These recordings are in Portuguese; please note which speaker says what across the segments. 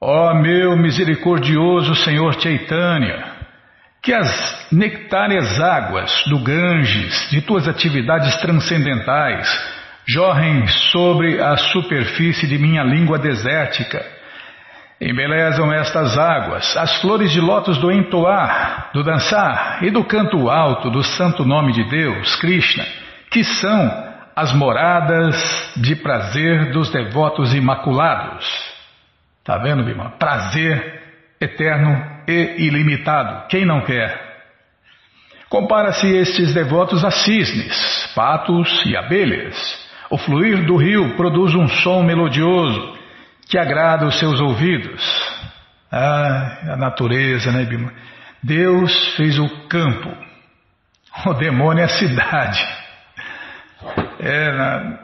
Speaker 1: Ó meu misericordioso Senhor Chaitanya, que as nectáreas águas do Ganges, de tuas atividades transcendentais, jorrem sobre a superfície de minha língua desértica. Embelezam estas águas as flores de lótus do entoar, do dançar e do canto alto do santo nome de Deus, Krishna, que são as moradas de prazer dos devotos imaculados. Tá vendo, Bima? Prazer eterno e ilimitado. Quem não quer? Compara-se estes devotos a cisnes, patos e abelhas. O fluir do rio produz um som melodioso que agrada os seus ouvidos. Ah, a natureza, né, Bima? Deus fez o campo, o demônio é a cidade. É, na...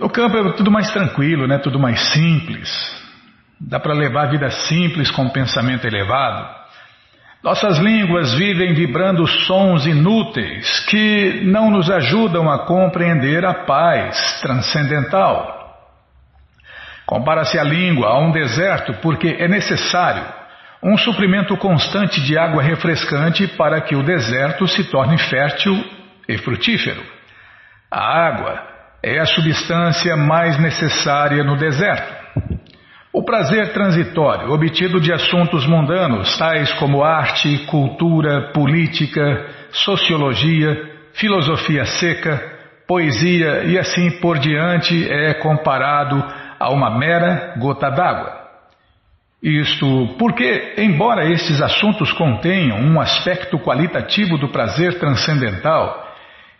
Speaker 1: O campo é tudo mais tranquilo, né? tudo mais simples. Dá para levar a vida simples com pensamento elevado. Nossas línguas vivem vibrando sons inúteis que não nos ajudam a compreender a paz transcendental. Compara-se a língua a um deserto porque é necessário um suprimento constante de água refrescante para que o deserto se torne fértil e frutífero. A água é a substância mais necessária no deserto. O prazer transitório, obtido de assuntos mundanos, tais como arte, cultura, política, sociologia, filosofia seca, poesia e assim por diante, é comparado a uma mera gota d'água. Isto porque, embora estes assuntos contenham um aspecto qualitativo do prazer transcendental,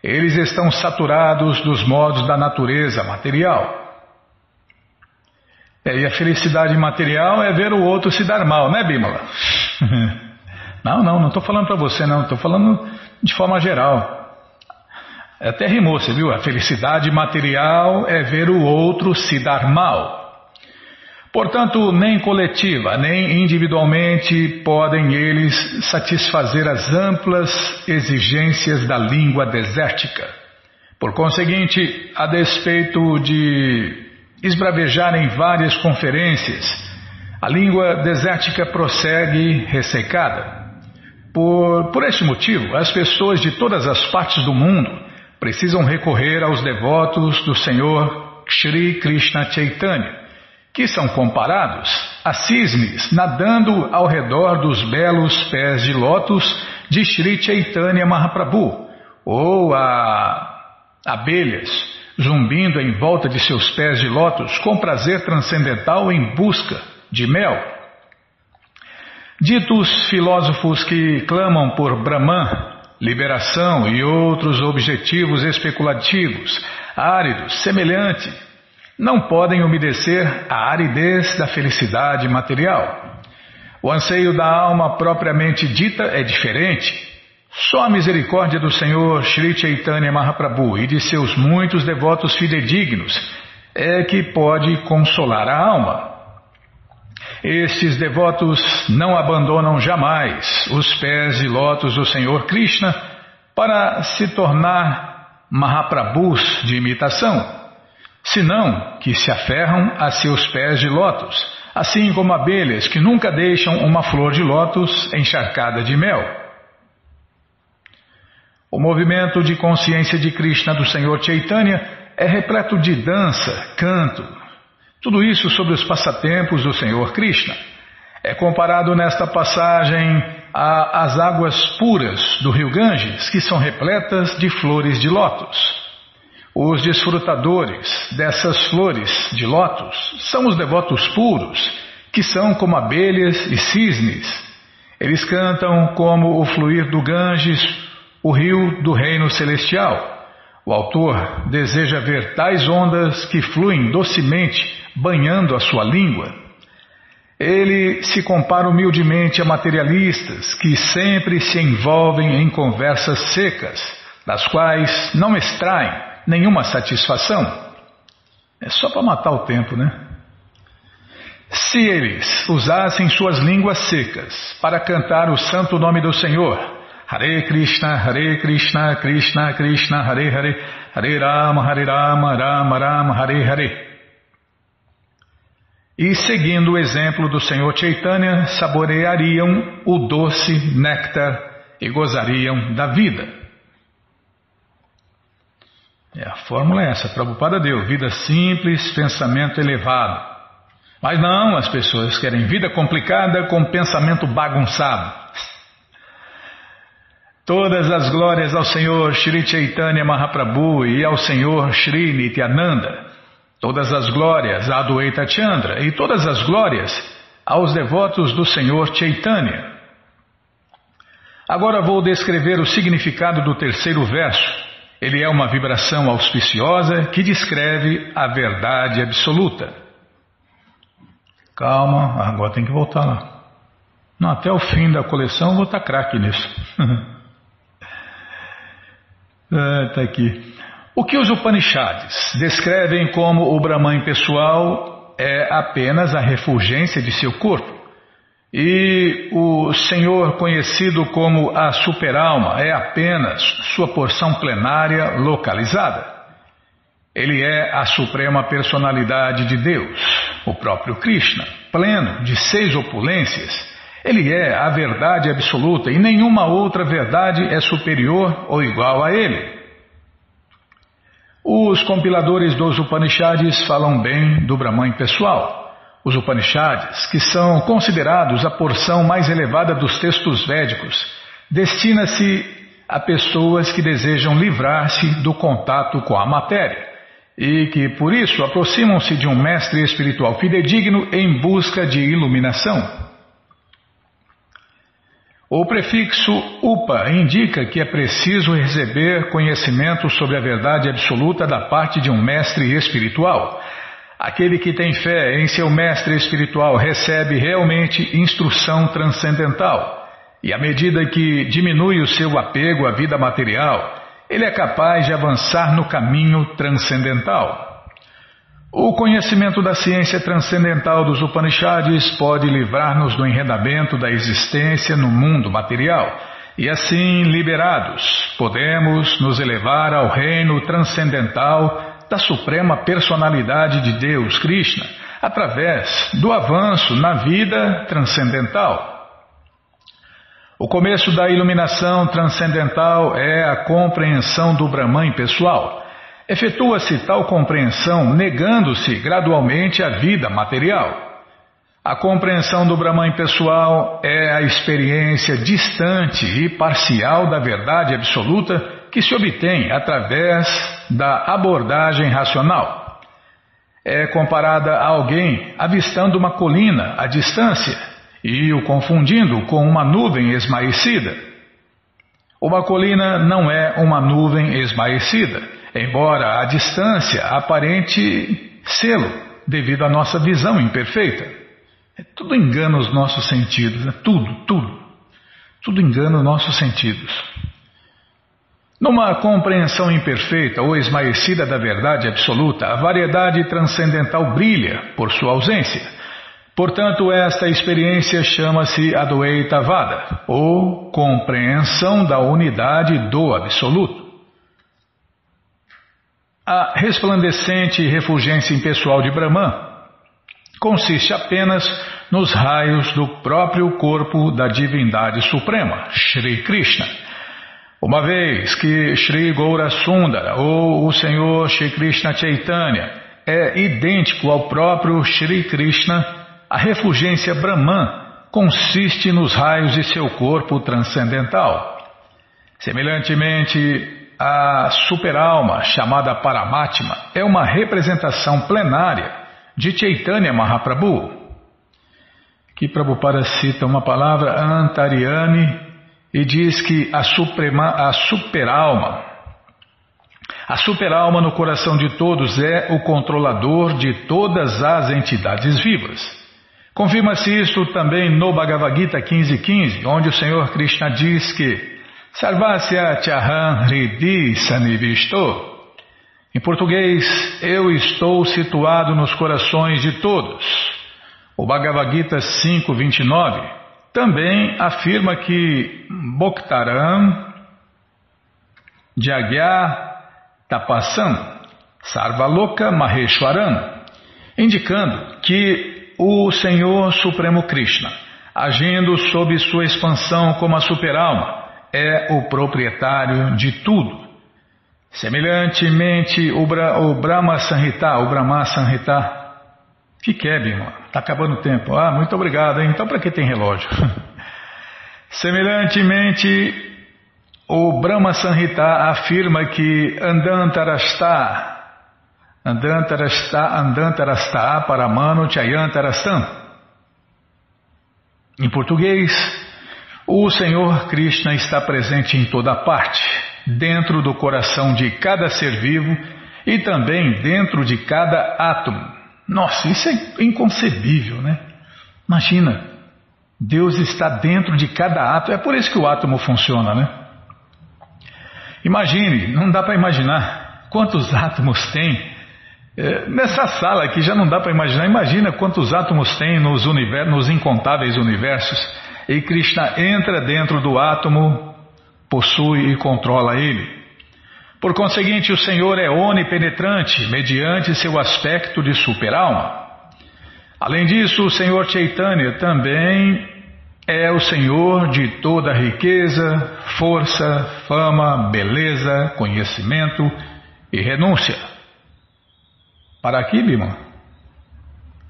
Speaker 1: eles estão saturados dos modos da natureza material. É, e a felicidade material é ver o outro se dar mal, né, Bímola? não, não, não estou falando para você, não, estou falando de forma geral. É até rimou, você viu? A felicidade material é ver o outro se dar mal. Portanto, nem coletiva, nem individualmente podem eles satisfazer as amplas exigências da língua desértica. Por conseguinte, a despeito de esbravejar em várias conferências, a língua desértica prossegue ressecada. Por, por este motivo, as pessoas de todas as partes do mundo precisam recorrer aos devotos do Senhor Shri Krishna Chaitanya, que são comparados a cisnes nadando ao redor dos belos pés de lótus de Shri Chaitanya Mahaprabhu, ou a abelhas zumbindo em volta de seus pés de lótus com prazer transcendental em busca de mel. Ditos filósofos que clamam por Brahman, liberação e outros objetivos especulativos, áridos, semelhante, não podem obedecer à aridez da felicidade material. O anseio da alma propriamente dita é diferente só a misericórdia do Senhor Sri Chaitanya Mahaprabhu e de seus muitos devotos fidedignos é que pode consolar a alma. Estes devotos não abandonam jamais os pés de lótus do Senhor Krishna para se tornar Mahaprabhus de imitação, senão que se aferram a seus pés de lótus, assim como abelhas que nunca deixam uma flor de lótus encharcada de mel. O movimento de consciência de Krishna do Senhor Chaitanya é repleto de dança, canto, tudo isso sobre os passatempos do Senhor Krishna. É comparado nesta passagem às águas puras do rio Ganges, que são repletas de flores de lótus. Os desfrutadores dessas flores de lótus são os devotos puros, que são como abelhas e cisnes. Eles cantam como o fluir do Ganges o rio do reino celestial. O autor deseja ver tais ondas que fluem docemente, banhando a sua língua. Ele se compara humildemente a materialistas que sempre se envolvem em conversas secas, das quais não extraem nenhuma satisfação. É só para matar o tempo, né? Se eles usassem suas línguas secas para cantar o santo nome do Senhor, Hare Krishna, Hare Krishna, Krishna Krishna, Hare Hare, Hare Rama, Hare Rama, Rama Rama, Hare Hare. e, seguindo o exemplo do Senhor Chaitanya, saboreariam o doce néctar e gozariam da vida. É, a fórmula é essa, Prabhupada deu, vida simples, pensamento elevado. Mas não, as pessoas querem vida complicada com pensamento bagunçado. Todas as glórias ao Senhor Sri Chaitanya Mahaprabhu e ao Senhor Sri Nityananda. Todas as glórias a Adwaita Chandra e todas as glórias aos devotos do Senhor Chaitanya. Agora vou descrever o significado do terceiro verso. Ele é uma vibração auspiciosa que descreve a verdade absoluta. Calma, agora tem que voltar lá. Não, até o fim da coleção vou estar craque nisso. ah, tá aqui. O que os Upanishads descrevem como o Brahman pessoal é apenas a refulgência de seu corpo. E o Senhor, conhecido como a superalma, é apenas sua porção plenária localizada. Ele é a suprema personalidade de Deus, o próprio Krishna, pleno de seis opulências. Ele é a verdade absoluta e nenhuma outra verdade é superior ou igual a ele. Os compiladores dos Upanishads falam bem do Brahman pessoal. Os Upanishads, que são considerados a porção mais elevada dos textos védicos, destina-se a pessoas que desejam livrar-se do contato com a matéria e que, por isso, aproximam-se de um mestre espiritual fidedigno em busca de iluminação. O prefixo upa indica que é preciso receber conhecimento sobre a verdade absoluta da parte de um mestre espiritual. Aquele que tem fé em seu mestre espiritual recebe realmente instrução transcendental. E à medida que diminui o seu apego à vida material, ele é capaz de avançar no caminho transcendental. O conhecimento da ciência transcendental dos Upanishads pode livrar-nos do enredamento da existência no mundo material. E assim, liberados, podemos nos elevar ao reino transcendental da Suprema Personalidade de Deus, Krishna, através do avanço na vida transcendental. O começo da iluminação transcendental é a compreensão do Brahman pessoal. Efetua-se tal compreensão negando-se gradualmente a vida material. A compreensão do Brahman pessoal é a experiência distante e parcial da verdade absoluta que se obtém através da abordagem racional. É comparada a alguém avistando uma colina à distância e o confundindo com uma nuvem esmaecida. Uma colina não é uma nuvem esmaecida, embora a distância aparente sê-lo, devido à nossa visão imperfeita. É tudo engana os nossos sentidos, é tudo, tudo. Tudo engana os nossos sentidos. Numa compreensão imperfeita ou esmaecida da verdade absoluta, a variedade transcendental brilha por sua ausência Portanto, esta experiência chama-se Adwaita Vada, ou compreensão da unidade do Absoluto. A resplandecente refulgência impessoal de Brahman consiste apenas nos raios do próprio corpo da divindade suprema, Sri Krishna. Uma vez que Sri Goura Sundara, ou o Senhor Sri Krishna Chaitanya, é idêntico ao próprio Sri Krishna, a refulgência Brahman consiste nos raios de seu corpo transcendental. Semelhantemente, a superalma, chamada Paramatma, é uma representação plenária de Chaitanya Mahaprabhu. Aqui Prabhupada cita uma palavra Antariani e diz que a, suprema, a superalma, a superalma no coração de todos é o controlador de todas as entidades vivas. Confirma-se isto também no Bhagavad Gita 15.15, onde o Senhor Krishna diz que Sarvasya Chaham Hridi Sanivisto. Em português, eu estou situado nos corações de todos. O Bhagavad Gita 5.29 também afirma que Bhoktaram Jagya Tapasam Sarvaloka Maheshwaram, indicando que o Senhor Supremo Krishna, agindo sob sua expansão como a superalma, é o proprietário de tudo. Semelhantemente, o, Bra, o Brahma Sanhita, o Brahma Sanhita, que quer, Bima? Está acabando o tempo. Ah, muito obrigado, hein? Então para que tem relógio? Semelhantemente, o Brahma Sanhita afirma que Andantarasta, Andantarasta, Andantarasta, Paramano Chayantarastam. Em português, o Senhor Krishna está presente em toda parte, dentro do coração de cada ser vivo e também dentro de cada átomo. Nossa, isso é inconcebível, né? Imagina, Deus está dentro de cada átomo, é por isso que o átomo funciona, né? Imagine, não dá para imaginar quantos átomos tem. É, nessa sala aqui já não dá para imaginar. Imagina quantos átomos tem nos, nos incontáveis universos. E Krishna entra dentro do átomo, possui e controla ele. Por conseguinte, o Senhor é onipenetrante, mediante seu aspecto de superalma. Além disso, o Senhor Chaitanya também é o Senhor de toda riqueza, força, fama, beleza, conhecimento e renúncia. Para aqui, Bima?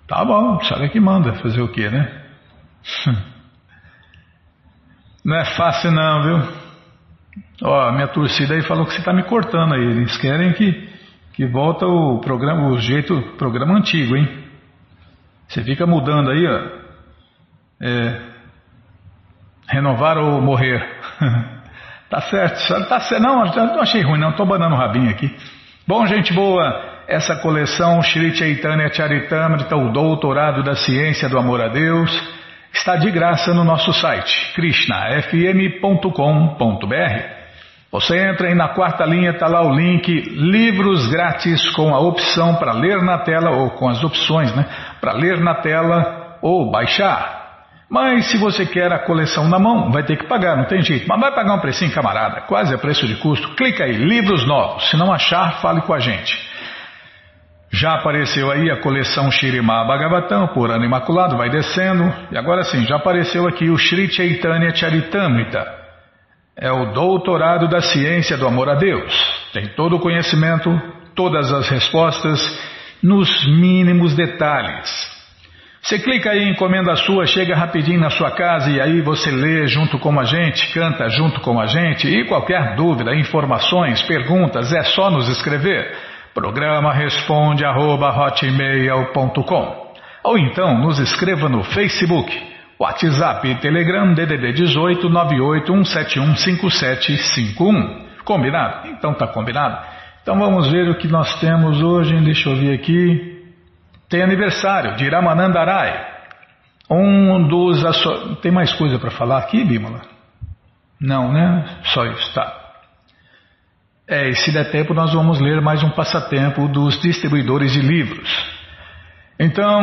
Speaker 1: Tá bom, sabe que manda fazer o quê, né? Não é fácil não, viu? Ó, minha torcida aí falou que você está me cortando aí. Eles querem que, que volta o programa, o jeito, programa antigo, hein? Você fica mudando aí, ó. É, renovar ou morrer. tá certo, tá certo. Não, não achei ruim, não. Estou banando o rabinho aqui. Bom, gente boa, essa coleção Shri Chaitanya Charitamrita, o doutorado da ciência do amor a Deus está de graça no nosso site krishnafm.com.br. Você entra aí na quarta linha, está lá o link Livros Grátis com a opção para ler na tela, ou com as opções, né? Para ler na tela ou baixar. Mas se você quer a coleção na mão, vai ter que pagar, não tem jeito. Mas vai pagar um precinho, camarada, quase a preço de custo. Clica aí, livros novos. Se não achar, fale com a gente. Já apareceu aí a coleção Shirimá Bhagavatam, por ano imaculado, vai descendo. E agora sim, já apareceu aqui o Sri Chaitanya Charitamrita. É o doutorado da ciência do amor a Deus. Tem todo o conhecimento, todas as respostas, nos mínimos detalhes. Você clica aí, encomenda sua, chega rapidinho na sua casa e aí você lê junto com a gente, canta junto com a gente. E qualquer dúvida, informações, perguntas, é só nos escrever. Programa responde arroba ou então nos escreva no Facebook, WhatsApp e Telegram DDD 18 981715751. Combinado? Então tá combinado. Então vamos ver o que nós temos hoje. Deixa eu ver aqui. Tem aniversário de Ramanandarai. Um dos. Tem mais coisa para falar aqui, Bímola? Não, né? Só isso, tá. É, e se der tempo, nós vamos ler mais um passatempo dos distribuidores de livros. Então,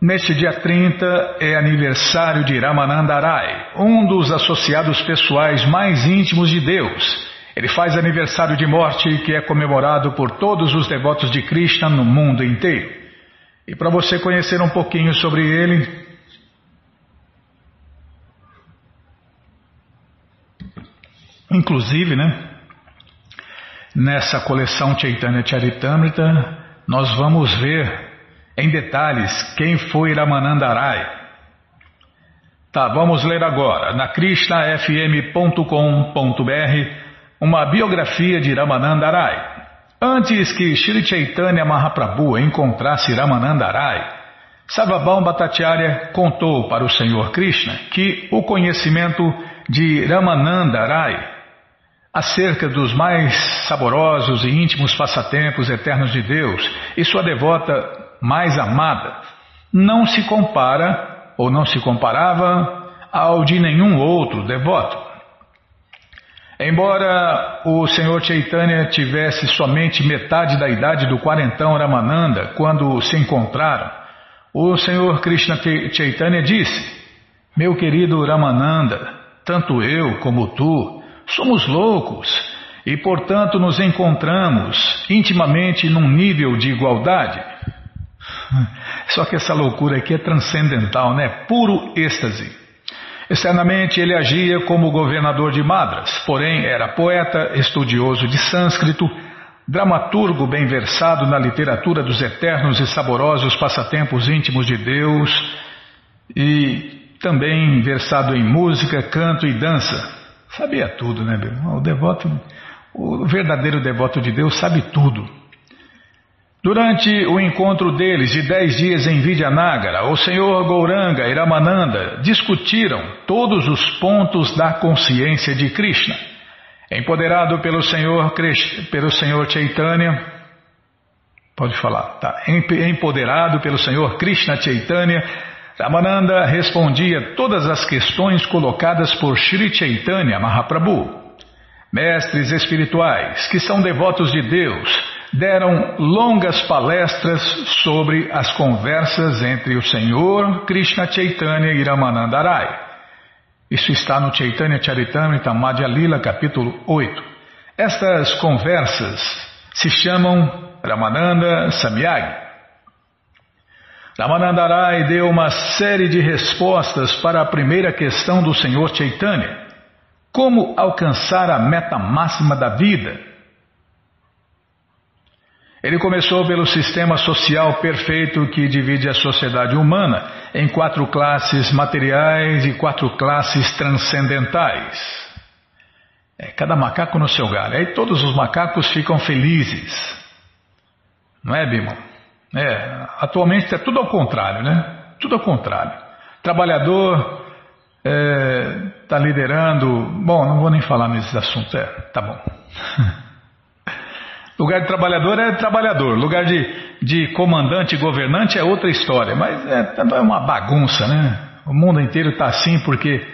Speaker 1: neste dia 30 é aniversário de Ramanandarai, um dos associados pessoais mais íntimos de Deus. Ele faz aniversário de morte que é comemorado por todos os devotos de Krishna no mundo inteiro. E para você conhecer um pouquinho sobre ele, inclusive, né? Nessa coleção Chaitanya Charitamrita, nós vamos ver em detalhes quem foi Ramanandarai. Tá, vamos ler agora, na krishnafm.com.br, uma biografia de Ramanandarai. Antes que Sri Chaitanya Mahaprabhu encontrasse Ramanandarai, Savabam Bhattacharya contou para o Senhor Krishna que o conhecimento de Ramanandarai acerca dos mais saborosos e íntimos passatempos eternos de Deus e sua devota mais amada, não se compara ou não se comparava ao de nenhum outro devoto. Embora o Senhor Chaitanya tivesse somente metade da idade do quarentão Ramananda quando se encontraram, o Senhor Krishna Chaitanya disse: Meu querido Ramananda, tanto eu como tu Somos loucos e, portanto, nos encontramos intimamente num nível de igualdade. Só que essa loucura aqui é transcendental, né? Puro êxtase. Externamente ele agia como governador de Madras, porém era poeta, estudioso de sânscrito, dramaturgo bem versado na literatura dos eternos e saborosos passatempos íntimos de Deus e também versado em música, canto e dança. Sabia tudo, né, meu? O devoto, o verdadeiro devoto de Deus sabe tudo. Durante o encontro deles de dez dias em Vidyanagara, o senhor Gouranga e Ramananda discutiram todos os pontos da consciência de Krishna. Empoderado pelo senhor, pelo senhor Chaitanya, pode falar, tá? Empoderado pelo senhor Krishna Chaitanya, Ramananda respondia todas as questões colocadas por Sri Chaitanya Mahaprabhu. Mestres espirituais, que são devotos de Deus, deram longas palestras sobre as conversas entre o Senhor Krishna Chaitanya e Ramananda Rai. Isso está no Chaitanya Charitamrita Madhya Lila, capítulo 8. Estas conversas se chamam Ramananda Samyagi. Ramananda Rai deu uma série de respostas para a primeira questão do Senhor Chaitanya. Como alcançar a meta máxima da vida? Ele começou pelo sistema social perfeito que divide a sociedade humana em quatro classes materiais e quatro classes transcendentais. É, cada macaco no seu galho. Aí todos os macacos ficam felizes. Não é, Bima? É, atualmente está tudo ao contrário, né? Tudo ao contrário. Trabalhador está é, tá liderando. Bom, não vou nem falar nesses assuntos. É, tá bom. Lugar de trabalhador é trabalhador, lugar de, de comandante e governante é outra história, mas é, é uma bagunça, né? O mundo inteiro está assim porque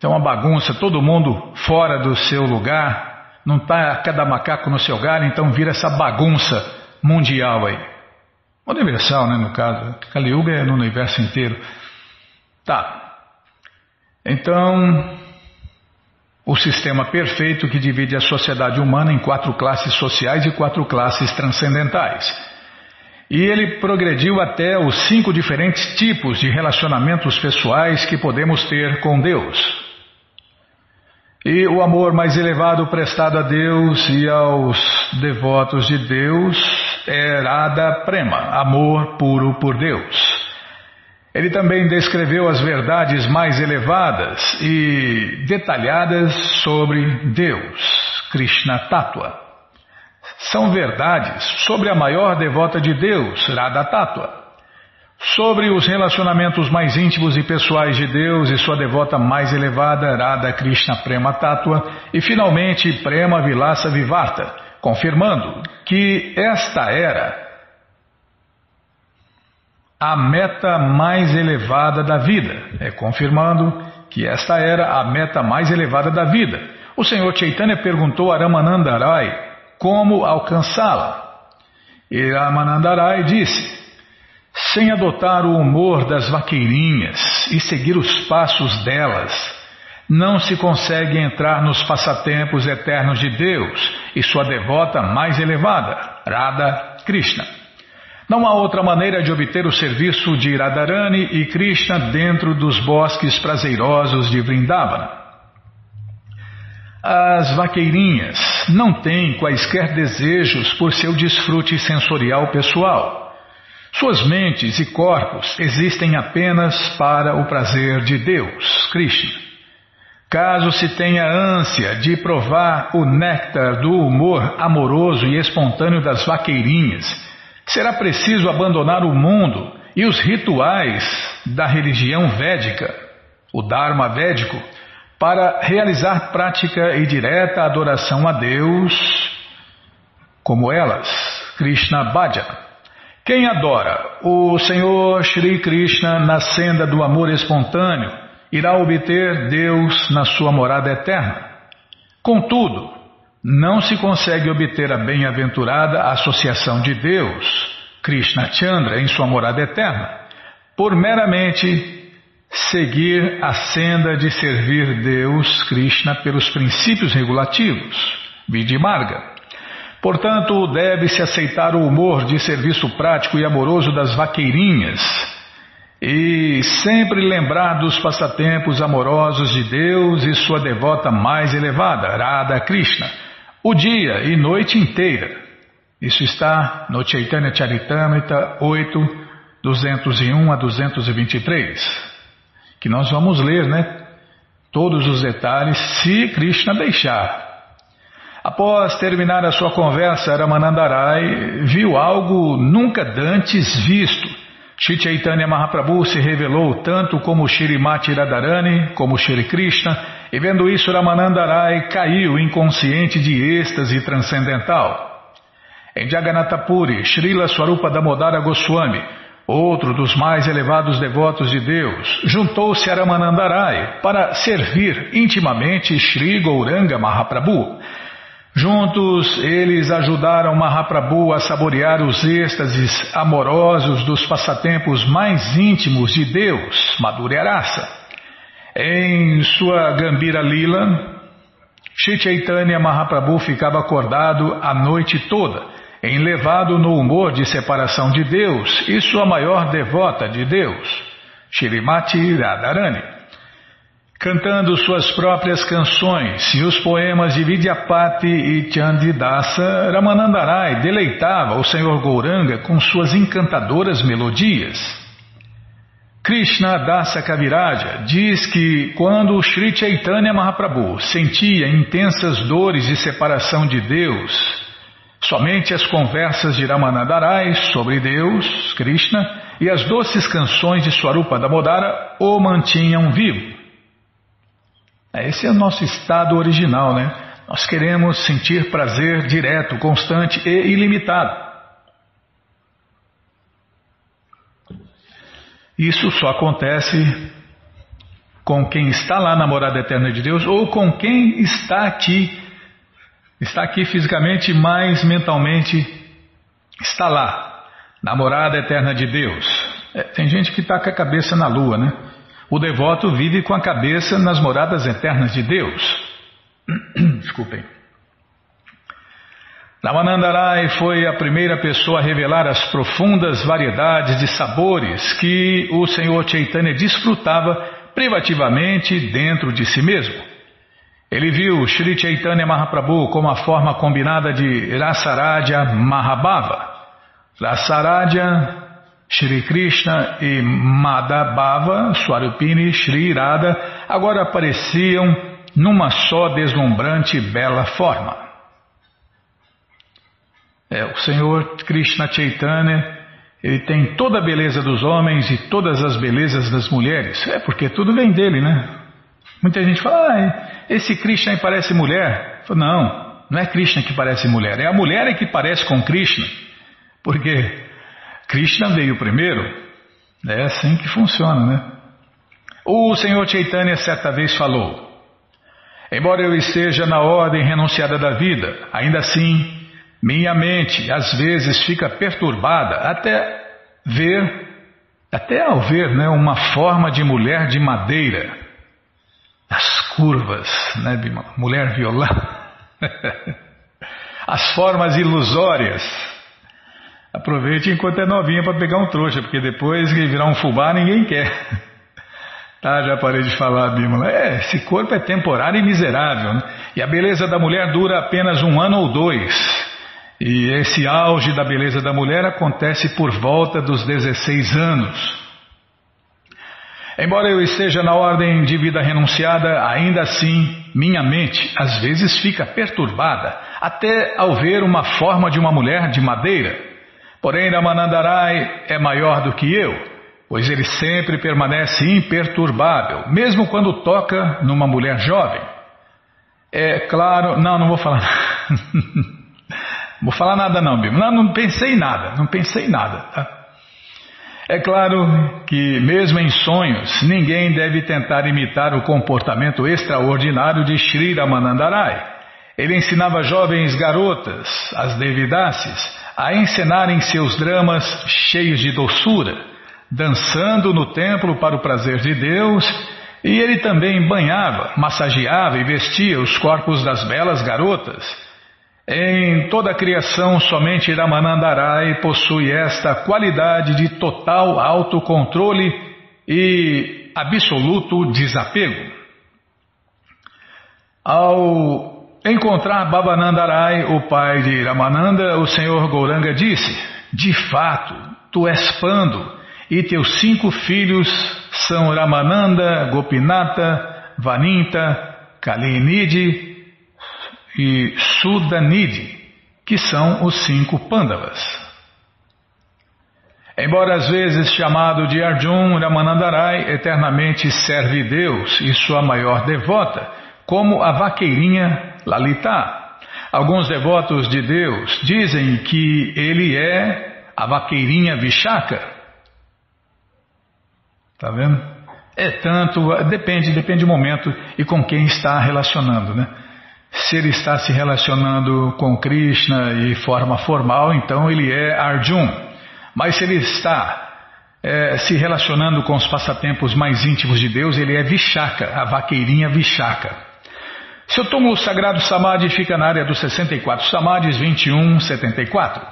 Speaker 1: é uma bagunça, todo mundo fora do seu lugar, não está cada macaco no seu galho, então vira essa bagunça mundial aí. Universal, né, no caso. Kali Yuga é no universo inteiro. Tá. Então, o sistema perfeito que divide a sociedade humana em quatro classes sociais e quatro classes transcendentais. E ele progrediu até os cinco diferentes tipos de relacionamentos pessoais que podemos ter com Deus. E o amor mais elevado prestado a Deus e aos devotos de Deus é Radha Prema, amor puro por Deus. Ele também descreveu as verdades mais elevadas e detalhadas sobre Deus, Krishna Tattva. São verdades sobre a maior devota de Deus, Radha Tattva. Sobre os relacionamentos mais íntimos e pessoais de Deus e sua devota mais elevada, Radha Krishna Prema Tattva. E finalmente, Prema Vilasa Vivarta, confirmando que esta era a meta mais elevada da vida. É confirmando que esta era a meta mais elevada da vida. O Senhor Chaitanya perguntou a Ramanandarai como alcançá-la. E Ramanandarai disse: sem adotar o humor das vaqueirinhas e seguir os passos delas, não se consegue entrar nos passatempos eternos de Deus e sua devota mais elevada, Radha Krishna. Não há outra maneira de obter o serviço de Radharani e Krishna dentro dos bosques prazerosos de Vrindavana. As vaqueirinhas não têm quaisquer desejos por seu desfrute sensorial pessoal. Suas mentes e corpos existem apenas para o prazer de Deus, Krishna. Caso se tenha ânsia de provar o néctar do humor amoroso e espontâneo das vaqueirinhas, será preciso abandonar o mundo e os rituais da religião védica, o Dharma védico, para realizar prática e direta adoração a Deus, como elas, Krishna Bhajan. Quem adora o Senhor Shri Krishna na senda do amor espontâneo irá obter Deus na sua morada eterna. Contudo, não se consegue obter a bem-aventurada associação de Deus, Krishna Chandra, em sua morada eterna, por meramente seguir a senda de servir Deus, Krishna, pelos princípios regulativos, Vidimarga. Portanto, deve-se aceitar o humor de serviço prático e amoroso das vaqueirinhas e sempre lembrar dos passatempos amorosos de Deus e sua devota mais elevada, Radha Krishna, o dia e noite inteira. Isso está no Chaitanya Charitamrita 8, 201 a 223, que nós vamos ler, né? Todos os detalhes, se Krishna deixar. Após terminar a sua conversa, Ramanandarai viu algo nunca dantes visto Shri Chaitanya Mahaprabhu se revelou tanto como Shrimati Radharani, como Shri Krishna, e vendo isso Ramananda Rai caiu inconsciente de êxtase transcendental. Em Jagannatha Puri, Srila Swarupa Damodara Goswami, outro dos mais elevados devotos de Deus, juntou-se a Ramananda Rai para servir intimamente Sri Gauranga Mahaprabhu, Juntos, eles ajudaram Mahaprabhu a saborear os êxtases amorosos dos passatempos mais íntimos de Deus, Madhurya Em sua Gambira Lila, Shri Chaitanya Mahaprabhu ficava acordado a noite toda, enlevado no humor de separação de Deus e sua maior devota de Deus, Shrimati Radharani cantando suas próprias canções e os poemas de Vidyapati e Chandidasa, Ramanandarai deleitava o Senhor Gouranga com suas encantadoras melodias. Krishna Dasa Kaviraja diz que quando Sri Chaitanya Mahaprabhu sentia intensas dores de separação de Deus, somente as conversas de Ramanandarai sobre Deus, Krishna, e as doces canções de Swarupa Damodara o mantinham vivo. É, esse é o nosso estado original, né? Nós queremos sentir prazer direto, constante e ilimitado. Isso só acontece com quem está lá na morada eterna de Deus ou com quem está aqui, está aqui fisicamente, mas mentalmente está lá, na morada eterna de Deus. É, tem gente que está com a cabeça na lua, né? O devoto vive com a cabeça nas moradas eternas de Deus. Desculpem. Ramanandarai foi a primeira pessoa a revelar as profundas variedades de sabores que o Senhor Chaitanya desfrutava privativamente dentro de si mesmo. Ele viu Sri Chaitanya Mahaprabhu como a forma combinada de Rasaraja Mahabhava. Rasaraja Shri Krishna e Madhabhava, Swarupini, Shri Irada, agora apareciam numa só deslumbrante e bela forma. É, o Senhor Krishna Chaitanya, ele tem toda a beleza dos homens e todas as belezas das mulheres. É porque tudo vem dele, né? Muita gente fala, ah, esse Krishna parece mulher. Falo, não, não é Krishna que parece mulher, é a mulher que parece com Krishna. Porque Krishna veio primeiro. É assim que funciona, né? O Senhor Chaitanya certa vez falou: Embora eu esteja na ordem renunciada da vida, ainda assim, minha mente às vezes fica perturbada até ver, até ao ver né, uma forma de mulher de madeira. As curvas, né, mulher violão. As formas ilusórias Aproveite enquanto é novinha para pegar um trouxa, porque depois que virar um fubá ninguém quer. Tá, já parei de falar, Bímola. É, esse corpo é temporário e miserável. Né? E a beleza da mulher dura apenas um ano ou dois. E esse auge da beleza da mulher acontece por volta dos 16 anos. Embora eu esteja na ordem de vida renunciada, ainda assim minha mente às vezes fica perturbada, até ao ver uma forma de uma mulher de madeira. Porém, Ramanandarai é maior do que eu, pois ele sempre permanece imperturbável, mesmo quando toca numa mulher jovem. É claro, não, não vou falar. vou falar nada não, Bima. Não, não pensei em nada, não pensei em nada. Tá? É claro que, mesmo em sonhos, ninguém deve tentar imitar o comportamento extraordinário de Sri Ramanandarai. Ele ensinava jovens garotas, as Devidasis, a encenarem seus dramas cheios de doçura, dançando no templo para o prazer de Deus, e ele também banhava, massageava e vestia os corpos das belas garotas. Em toda a criação, somente Ramanandarai possui esta qualidade de total autocontrole e absoluto desapego. Ao encontrar Babanandarai, o pai de Ramananda, o senhor Gouranga disse: De fato, tu és pando, e teus cinco filhos são Ramananda, Gopinata, Vaninta, Kalinidi e Sudanidi, que são os cinco Pandavas. Embora às vezes chamado de Arjun, Ramanandarai eternamente serve Deus e sua maior devota, como a vaqueirinha Lalita. Alguns devotos de Deus dizem que ele é a vaqueirinha Vishaka. Tá vendo? É tanto, depende, depende do momento e com quem está relacionando, né? Se ele está se relacionando com Krishna de forma formal, então ele é Arjun. Mas se ele está é, se relacionando com os passatempos mais íntimos de Deus, ele é Vishaka, a vaqueirinha Vishaka. Seu túmulo sagrado Samadhi fica na área dos 64 Samadhis 2174.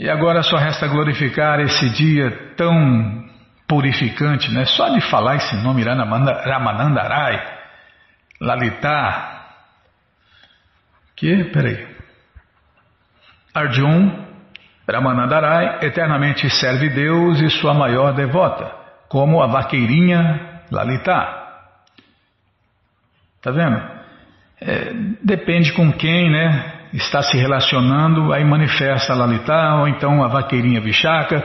Speaker 1: E agora só resta glorificar esse dia tão purificante, né? Só de falar esse nome Ramanandarai, Lalita, que, peraí, Arjun, Ramanandarai, eternamente serve Deus e sua maior devota, como a vaqueirinha Lalita. Tá vendo? É, depende com quem, né? Está se relacionando, aí manifesta a Lalita, ou então a vaqueirinha Vishaka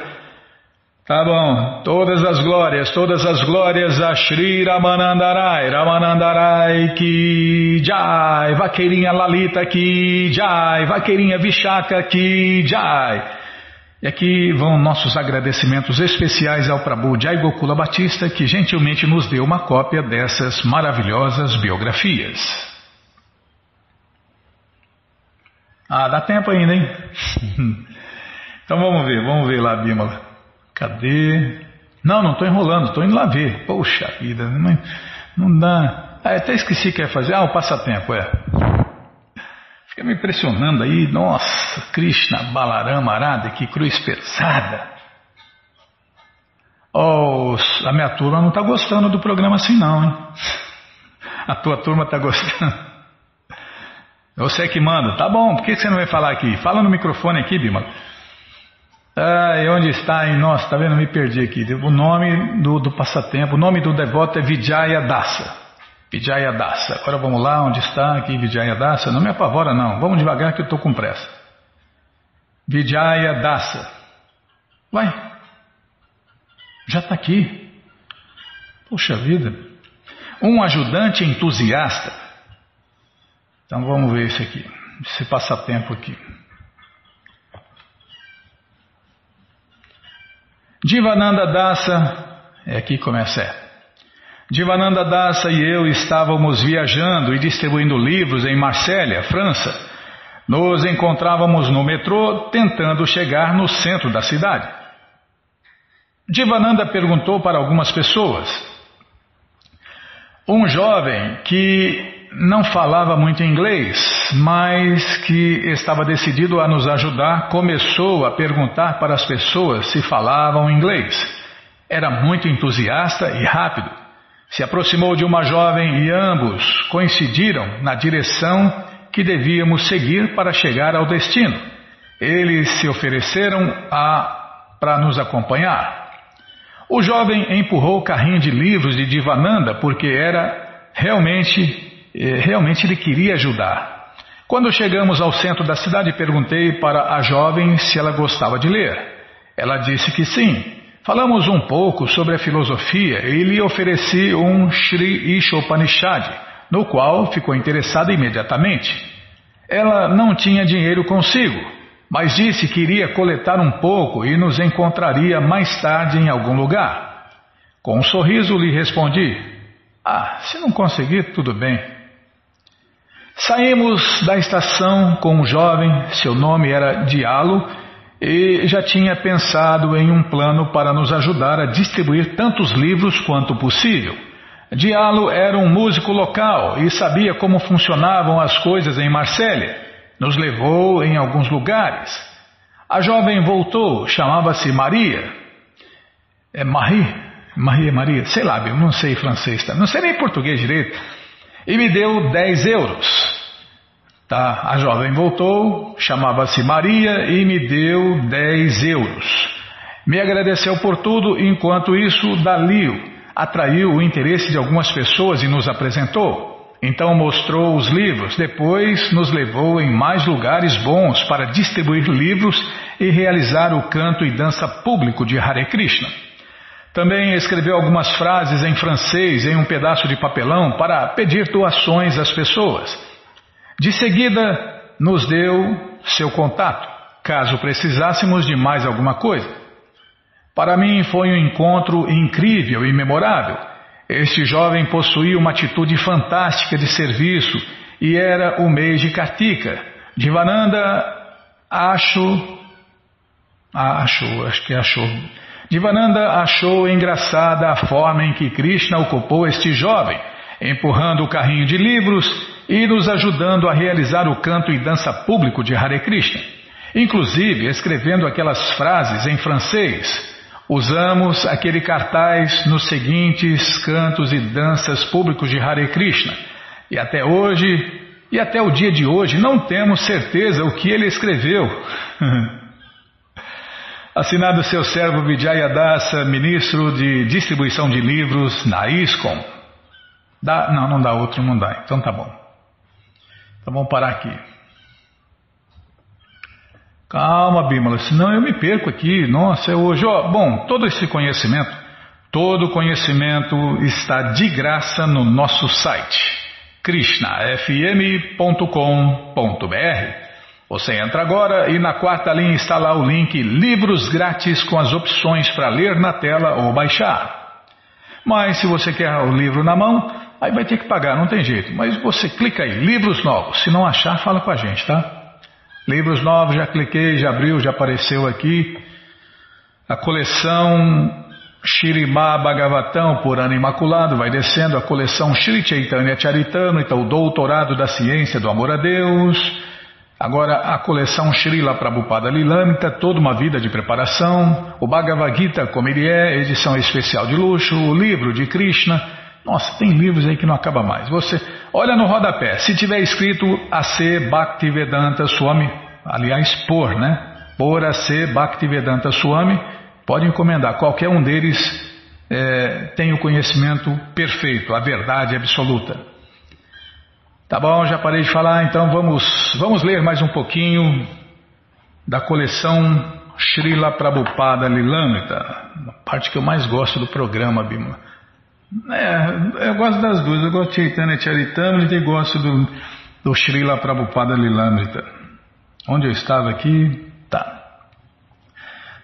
Speaker 1: Tá bom, todas as glórias, todas as glórias a Shri Ramanandarai, Ramanandarai ki jai, vaqueirinha Lalita ki jai, vaqueirinha Vishaka ki jai. E aqui vão nossos agradecimentos especiais ao Prabhu Jai Gokula Batista, que gentilmente nos deu uma cópia dessas maravilhosas biografias. Ah, dá tempo ainda, hein? então vamos ver, vamos ver lá, Bímola. Cadê? Não, não estou enrolando, estou indo lá ver. Poxa vida, não, não dá. Ah, até esqueci que ia fazer. Ah, o passatempo, é. Fica me impressionando aí. Nossa, Krishna, Balarama, Arada, que cruz pesada. Oh, a minha turma não está gostando do programa assim não, hein? A tua turma está gostando. Você é que manda. Tá bom, por que você não vai falar aqui? Fala no microfone aqui, Bima. Ah, e onde está? Nossa, tá vendo? Me perdi aqui. O nome do, do passatempo, o nome do devoto é Vijaya Dasa. Vijaya Dasa. Agora vamos lá, onde está aqui Vijaya Dasa? Não me apavora não, vamos devagar que eu estou com pressa. Vijaya Dasa. Vai. Já está aqui. Puxa vida. Um ajudante entusiasta. Então vamos ver isso aqui. Esse passatempo aqui. Divananda Dasa, é aqui que começa. É. Divananda Dasa e eu estávamos viajando e distribuindo livros em Marsella, França. Nos encontrávamos no metrô tentando chegar no centro da cidade. Divananda perguntou para algumas pessoas. Um jovem que não falava muito inglês, mas que estava decidido a nos ajudar, começou a perguntar para as pessoas se falavam inglês. Era muito entusiasta e rápido. Se aproximou de uma jovem e ambos coincidiram na direção que devíamos seguir para chegar ao destino. Eles se ofereceram para nos acompanhar. O jovem empurrou o carrinho de livros de Divananda porque era realmente realmente ele queria ajudar. Quando chegamos ao centro da cidade, perguntei para a jovem se ela gostava de ler. Ela disse que sim. Falamos um pouco sobre a filosofia e lhe ofereci um Sri Ishopanishad, no qual ficou interessada imediatamente. Ela não tinha dinheiro consigo, mas disse que iria coletar um pouco e nos encontraria mais tarde em algum lugar. Com um sorriso lhe respondi: Ah, se não conseguir, tudo bem. Saímos da estação com um jovem, seu nome era Dialo, e já tinha pensado em um plano para nos ajudar a distribuir tantos livros quanto possível. Dialo era um músico local e sabia como funcionavam as coisas em Marsella. nos levou em alguns lugares. A jovem voltou, chamava-se Maria. É Marie? Maria, Maria, sei lá, eu não sei francês, tá? não sei nem português direito. E me deu 10 euros. Tá, a jovem voltou, chamava-se Maria e me deu 10 euros. Me agradeceu por tudo, enquanto isso, Dalio atraiu o interesse de algumas pessoas e nos apresentou. Então mostrou os livros, depois nos levou em mais lugares bons para distribuir livros e realizar o canto e dança público de Hare Krishna. Também escreveu algumas frases em francês em um pedaço de papelão para pedir doações às pessoas. De seguida, nos deu seu contato, caso precisássemos de mais alguma coisa. Para mim foi um encontro incrível e memorável. Este jovem possuía uma atitude fantástica de serviço e era o mês de Kartika. Divananda acho, achou, acho que achou. Divananda achou engraçada a forma em que Krishna ocupou este jovem, empurrando o carrinho de livros e nos ajudando a realizar o canto e dança público de Hare Krishna, inclusive escrevendo aquelas frases em francês. Usamos aquele cartaz nos seguintes cantos e danças públicos de Hare Krishna. E até hoje, e até o dia de hoje, não temos certeza o que ele escreveu. Assinado seu servo Vijayadasa, ministro de distribuição de livros na ISCOM. Dá, não, não dá outro, não dá. Então tá bom. Então vamos parar aqui. Calma, Bímola, senão eu me perco aqui. Nossa, é hoje. Bom, todo esse conhecimento, todo conhecimento está de graça no nosso site, krishnafm.com.br. Você entra agora e na quarta linha está lá o link Livros Grátis com as opções para ler na tela ou baixar. Mas se você quer o livro na mão, aí vai ter que pagar, não tem jeito. Mas você clica aí, livros novos. Se não achar, fala com a gente, tá? Livros novos, já cliquei, já abriu, já apareceu aqui. A coleção Shirimá Bhagavatam por ano imaculado, vai descendo a coleção Shri Chaitanya Charitama, então o doutorado da ciência do amor a Deus. Agora a coleção Srila Prabhupada Lilamita, toda uma vida de preparação. O Bhagavad Gita, como ele é, edição especial de luxo. O livro de Krishna. Nossa, tem livros aí que não acaba mais. Você olha no rodapé, se tiver escrito AC Bhaktivedanta Swami, aliás, por, né? Por AC Bhaktivedanta Swami, pode encomendar. Qualquer um deles é, tem o conhecimento perfeito, a verdade absoluta. Tá bom, já parei de falar, então vamos, vamos ler mais um pouquinho da coleção Srila Prabhupada Lilamrita, a parte que eu mais gosto do programa, Bima. É, eu gosto das duas. Eu gosto de Chaitanya Charitamrita e gosto do, do Srila Prabhupada Lilamrita. Onde eu estava aqui?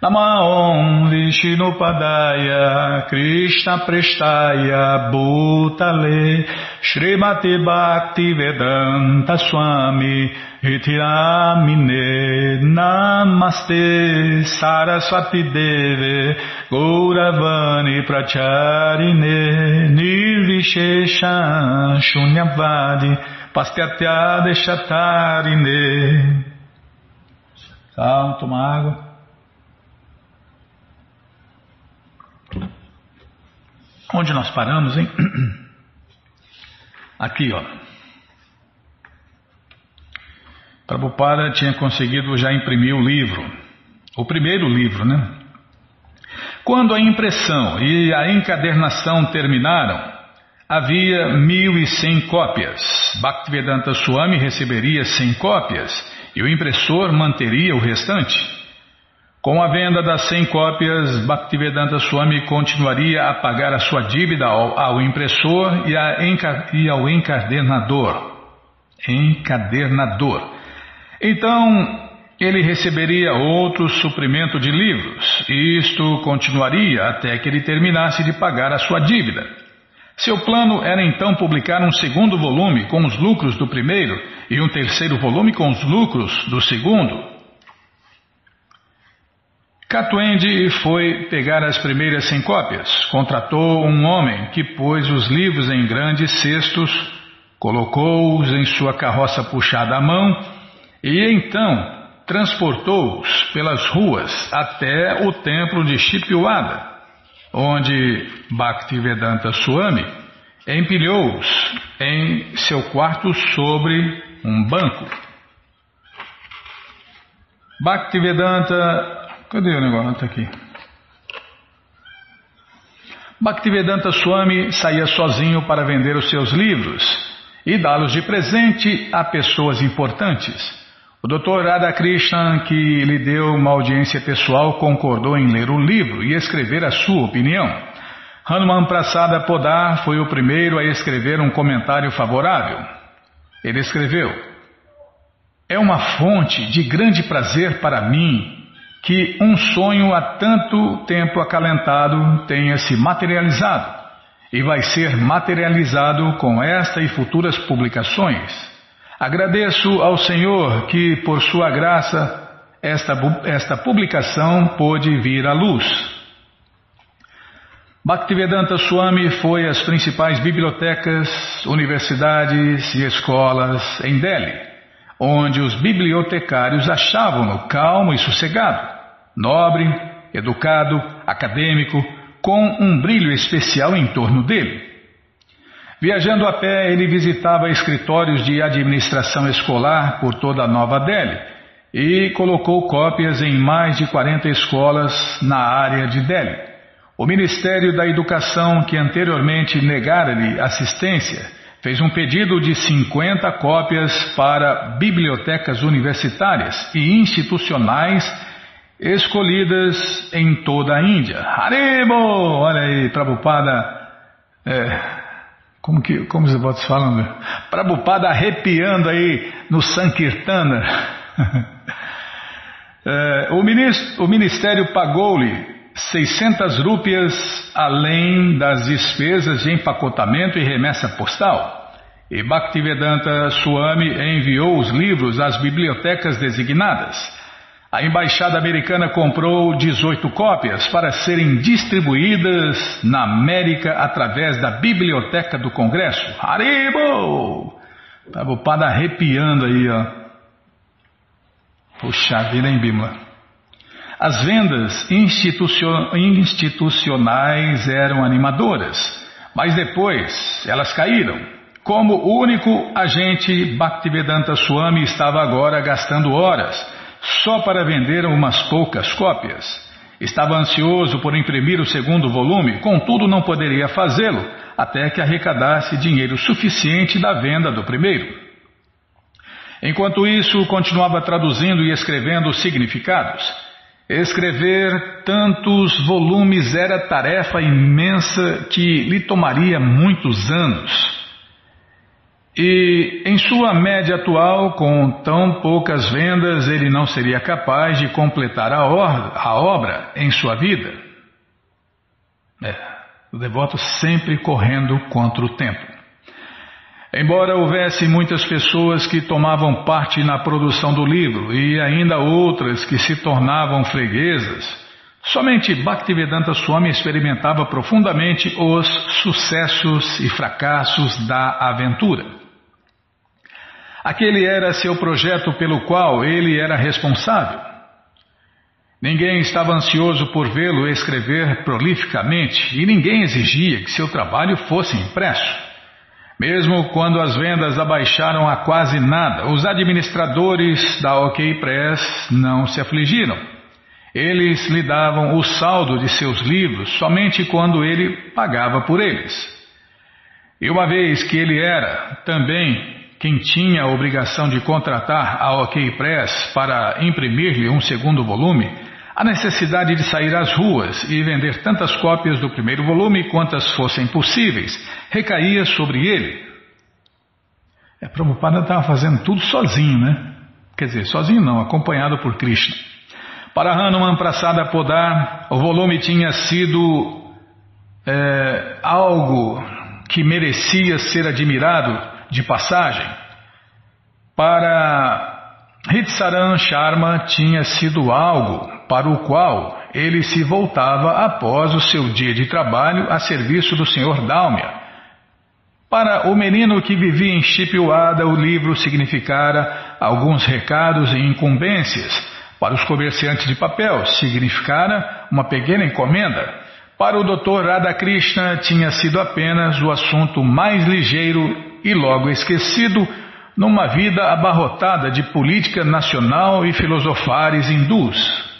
Speaker 1: Namaon Vishnupadaya Krishna Prestaya Bhutale Srimati Bhakti Vedanta Swami Itiramine Namaste Saraswati Deve Gauravani Pracharine Nirvishesha Shunyavadi Pastyatya Deshatarine Calma, toma água. Onde nós paramos, hein? Aqui, ó. Prabhupada tinha conseguido já imprimir o livro, o primeiro livro, né? Quando a impressão e a encadernação terminaram, havia mil e cem cópias. Bhaktivedanta Swami receberia cem cópias e o impressor manteria o restante. Com a venda das 100 cópias, Bhaktivedanta Swami continuaria a pagar a sua dívida ao, ao impressor e, a, e ao encadernador. Encadernador. Então, ele receberia outro suprimento de livros, e isto continuaria até que ele terminasse de pagar a sua dívida. Seu plano era então publicar um segundo volume com os lucros do primeiro e um terceiro volume com os lucros do segundo. Catuende foi pegar as primeiras cem cópias. Contratou um homem que pôs os livros em grandes cestos, colocou-os em sua carroça puxada à mão E então transportou-os pelas ruas até o templo de Shipyuada, onde Bhaktivedanta Swami empilhou-os em seu quarto sobre um banco. Bhaktivedanta. Cadê o negócio? Está aqui. Bhaktivedanta Swami saía sozinho para vender os seus livros e dá-los de presente a pessoas importantes. O Dr. Radhakrishnan, que lhe deu uma audiência pessoal, concordou em ler o livro e escrever a sua opinião. Hanuman Prasada Podar foi o primeiro a escrever um comentário favorável. Ele escreveu: É uma fonte de grande prazer para mim que um sonho há tanto tempo acalentado tenha se materializado e vai ser materializado com esta e futuras publicações. Agradeço ao Senhor que, por sua graça, esta, esta publicação pôde vir à luz. Bhaktivedanta Swami foi às principais bibliotecas, universidades e escolas em Delhi, onde os bibliotecários achavam-no calmo e sossegado, nobre, educado, acadêmico, com um brilho especial em torno dele. Viajando a pé, ele visitava escritórios de administração escolar por toda a Nova Delhi e colocou cópias em mais de 40 escolas na área de Delhi. O Ministério da Educação, que anteriormente negara-lhe assistência, fez um pedido de 50 cópias para bibliotecas universitárias e institucionais escolhidas em toda a Índia. Haribo! Olha aí, Prabhupada. É, como que como os devotos falam? Né? Prabhupada arrepiando aí no Sankirtana. é, o, ministro, o ministério pagou-lhe 600 rúpias além das despesas de empacotamento e remessa postal. E Bhaktivedanta Swami enviou os livros às bibliotecas designadas. A embaixada americana comprou 18 cópias para serem distribuídas na América através da Biblioteca do Congresso. Haribo! Prabhupada arrepiando aí, ó. Puxa vida, hein, Bimla? As vendas institucionais eram animadoras, mas depois elas caíram. Como único agente Bhaktivedanta Swami estava agora gastando horas só para vender umas poucas cópias. Estava ansioso por imprimir o segundo volume, contudo não poderia fazê-lo até que arrecadasse dinheiro suficiente da venda do primeiro. Enquanto isso, continuava traduzindo e escrevendo os significados. Escrever tantos volumes era tarefa imensa que lhe tomaria muitos anos. E em sua média atual, com tão poucas vendas, ele não seria capaz de completar a, a obra em sua vida. É, o devoto sempre correndo contra o tempo. Embora houvesse muitas pessoas que tomavam parte na produção do livro e ainda outras que se tornavam freguesas, somente Bhaktivedanta Swami experimentava profundamente os sucessos e fracassos da aventura. Aquele era seu projeto pelo qual ele era responsável. Ninguém estava ansioso por vê-lo escrever prolificamente e ninguém exigia que seu trabalho fosse impresso. Mesmo quando as vendas abaixaram a quase nada, os administradores da OK Press não se afligiram. Eles lhe davam o saldo de seus livros somente quando ele pagava por eles. E uma vez que ele era também quem tinha a obrigação de contratar a OK Press para imprimir-lhe um segundo volume, a necessidade de sair às ruas e vender tantas cópias do primeiro volume quantas fossem possíveis recaía sobre ele. É, Prabhupada estava fazendo tudo sozinho, né? Quer dizer, sozinho não, acompanhado por Krishna. Para Hanuman Prasada Podar, o volume tinha sido é, algo que merecia ser admirado de passagem. Para Hitsaran Sharma tinha sido algo para o qual ele se voltava após o seu dia de trabalho a serviço do Sr. Dalmia. Para o menino que vivia em Chipewada, o livro significara alguns recados e incumbências. Para os comerciantes de papel, significara uma pequena encomenda. Para o Dr. Radhakrishna, tinha sido apenas o assunto mais ligeiro e logo esquecido numa vida abarrotada de política nacional e filosofares hindus.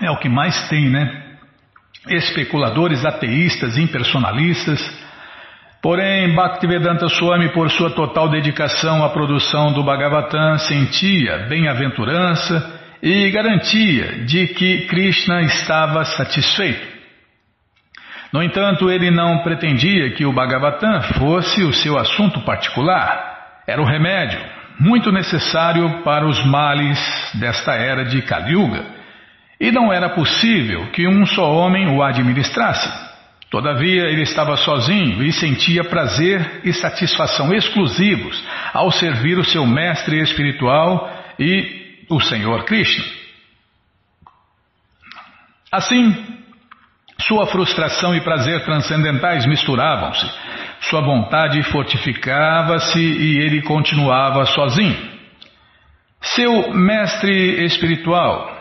Speaker 1: É o que mais tem, né? Especuladores ateístas, impersonalistas. Porém, Bhaktivedanta Swami, por sua total dedicação à produção do Bhagavatam, sentia bem-aventurança e garantia de que Krishna estava satisfeito. No entanto, ele não pretendia que o Bhagavatam fosse o seu assunto particular. Era o remédio, muito necessário para os males desta era de Kali Yuga. E não era possível que um só homem o administrasse. Todavia, ele estava sozinho e sentia prazer e satisfação exclusivos ao servir o seu mestre espiritual e o Senhor Krishna. Assim, sua frustração e prazer transcendentais misturavam-se. Sua vontade fortificava-se e ele continuava sozinho. Seu mestre espiritual,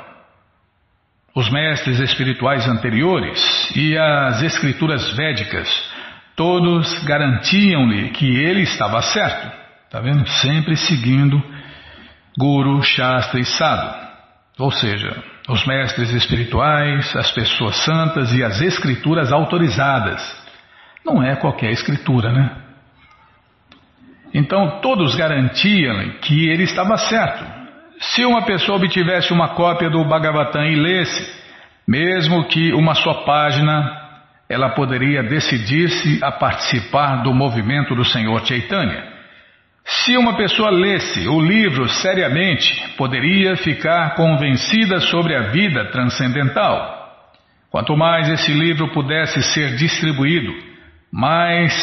Speaker 1: os mestres espirituais anteriores e as escrituras védicas, todos garantiam-lhe que ele estava certo. Está vendo? Sempre seguindo Guru, Shastra e Sadhu. Ou seja, os mestres espirituais, as pessoas santas e as escrituras autorizadas. Não é qualquer escritura, né? Então todos garantiam que ele estava certo. Se uma pessoa obtivesse uma cópia do Bhagavatam e lesse, mesmo que uma só página, ela poderia decidir-se a participar do movimento do Senhor Chaitanya. Se uma pessoa lesse o livro seriamente, poderia ficar convencida sobre a vida transcendental. Quanto mais esse livro pudesse ser distribuído, mais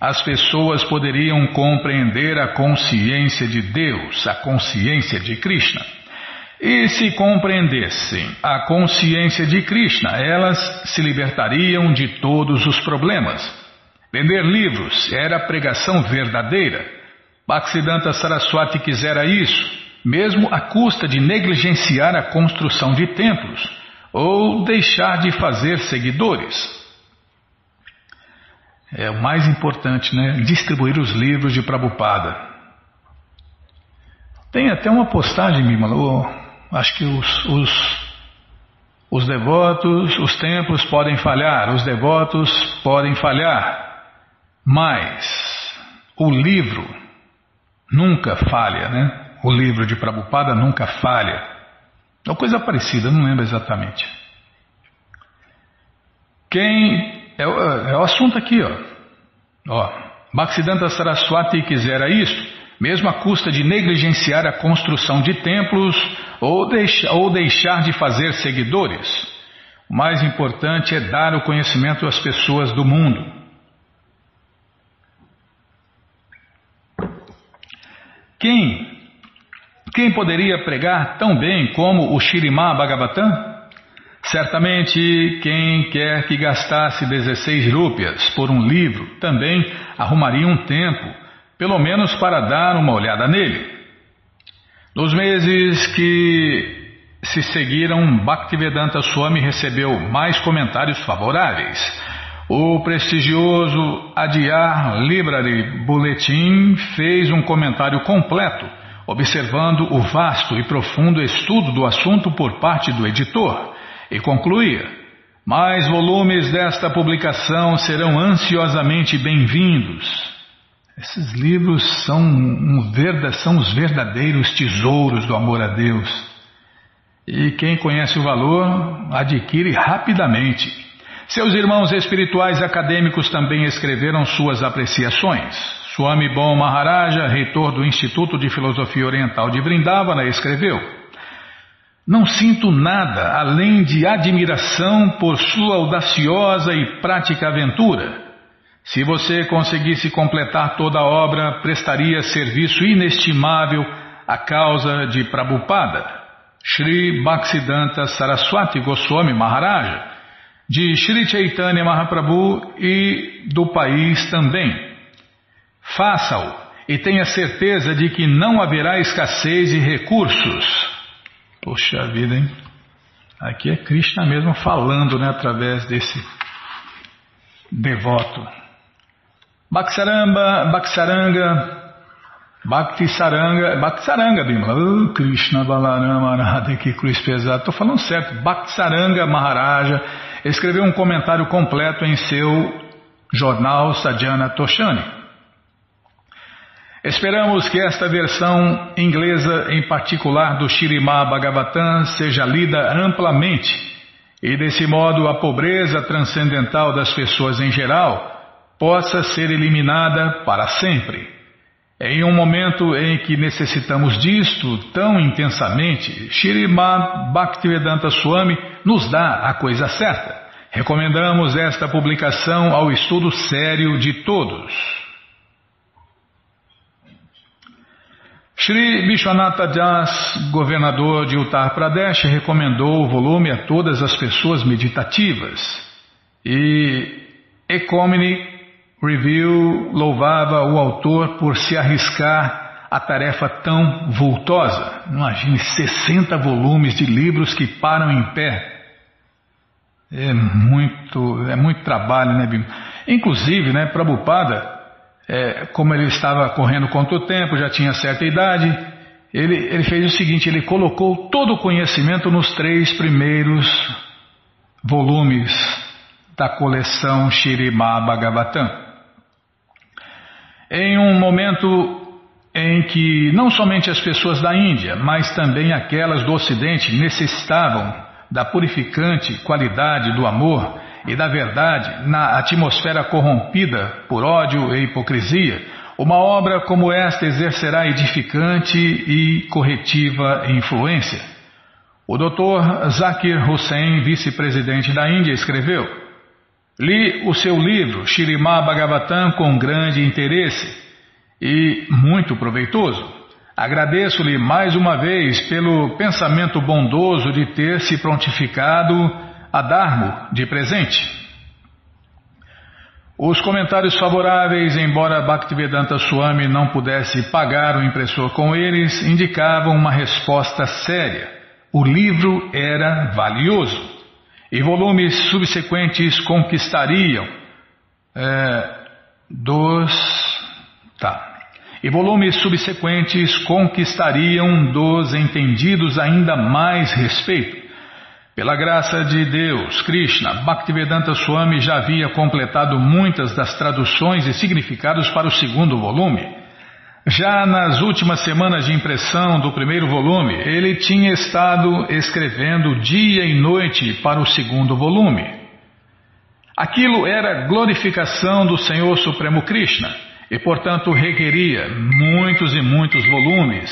Speaker 1: as pessoas poderiam compreender a consciência de Deus, a consciência de Krishna. E se compreendessem a consciência de Krishna, elas se libertariam de todos os problemas. Vender livros era pregação verdadeira. Bhaktisiddhanta Saraswati quisera isso, mesmo à custa de negligenciar a construção de templos ou deixar de fazer seguidores. É o mais importante, né? Distribuir os livros de Prabhupada. Tem até uma postagem, Bimala, acho que os, os, os devotos, os templos podem falhar, os devotos podem falhar, mas o livro nunca falha, né? O livro de Prabhupada nunca falha. É uma coisa parecida, não lembro exatamente. Quem. É, é o assunto aqui, ó. ó Bhaktisiddhanta Saraswati quisera isso, mesmo à custa de negligenciar a construção de templos ou, deixa, ou deixar de fazer seguidores. O mais importante é dar o conhecimento às pessoas do mundo. Quem, quem poderia pregar tão bem como o Shirimá Bhagavatam? Certamente quem quer que gastasse 16 rúpias por um livro também arrumaria um tempo, pelo menos para dar uma olhada nele. Nos meses que se seguiram, Bhaktivedanta Swami recebeu mais comentários favoráveis. O prestigioso Adyar Library Bulletin fez um comentário completo, observando o vasto e profundo estudo do assunto por parte do editor, e concluía: Mais volumes desta publicação serão ansiosamente bem-vindos. Esses livros são, um são os verdadeiros tesouros do amor a Deus. E quem conhece o valor adquire rapidamente. Seus irmãos espirituais acadêmicos também escreveram suas apreciações. Swami Bon Maharaja, reitor do Instituto de Filosofia Oriental de Vrindavana, escreveu: Não sinto nada além de admiração por sua audaciosa e prática aventura. Se você conseguisse completar toda a obra, prestaria serviço inestimável à causa de Prabhupada. Sri Bhaktisiddhanta Saraswati Goswami Maharaja de Sri Chaitanya Mahaprabhu e do país também. Faça-o e tenha certeza de que não haverá escassez de recursos. Poxa vida, hein? Aqui é Krishna mesmo falando, né, através desse devoto. Bhaksaramba, Bhaksaranga, Bhakti Saranga, Bhakti Saranga, uh, Krishna Balarama, Radha, que cruz pesada. Estou falando certo, Bhakti Saranga Maharaja escreveu um comentário completo em seu jornal Sadhana Toshani. Esperamos que esta versão inglesa, em particular do Shirimá Bhagavatam, seja lida amplamente e, desse modo, a pobreza transcendental das pessoas em geral possa ser eliminada para sempre. Em um momento em que necessitamos disto tão intensamente, Shirimá Bhaktivedanta Swami nos dá a coisa certa. Recomendamos esta publicação ao estudo sério de todos. Shri Vishwanatha Das, governador de Uttar Pradesh, recomendou o volume a todas as pessoas meditativas. E Economy Review louvava o autor por se arriscar a tarefa tão vultosa. Imagine 60 volumes de livros que param em pé. É muito, é muito trabalho, né, Bim? Inclusive, né, Prabhupada é, como ele estava correndo contra o tempo, já tinha certa idade, ele, ele fez o seguinte: ele colocou todo o conhecimento nos três primeiros volumes da coleção Shirima Bhagavatam. Em um momento em que não somente as pessoas da Índia, mas também aquelas do Ocidente necessitavam da purificante qualidade do amor, e da verdade na atmosfera corrompida por ódio e hipocrisia, uma obra como esta exercerá edificante e corretiva influência. O Dr. Zakir Hussain, vice-presidente da Índia, escreveu: Li o seu livro Shirimá Bhagavatam com grande interesse e muito proveitoso. Agradeço-lhe mais uma vez pelo pensamento bondoso de ter se prontificado a dar de presente. Os comentários favoráveis, embora Bhaktivedanta Swami não pudesse pagar o impressor com eles, indicavam uma resposta séria. O livro era valioso e volumes subsequentes conquistariam é, dos. Tá. E volumes subsequentes conquistariam dos entendidos ainda mais respeito. Pela graça de Deus, Krishna, Bhaktivedanta Swami já havia completado muitas das traduções e significados para o segundo volume. Já nas últimas semanas de impressão do primeiro volume, ele tinha estado escrevendo dia e noite para o segundo volume. Aquilo era glorificação do Senhor Supremo Krishna e, portanto, requeria muitos e muitos volumes.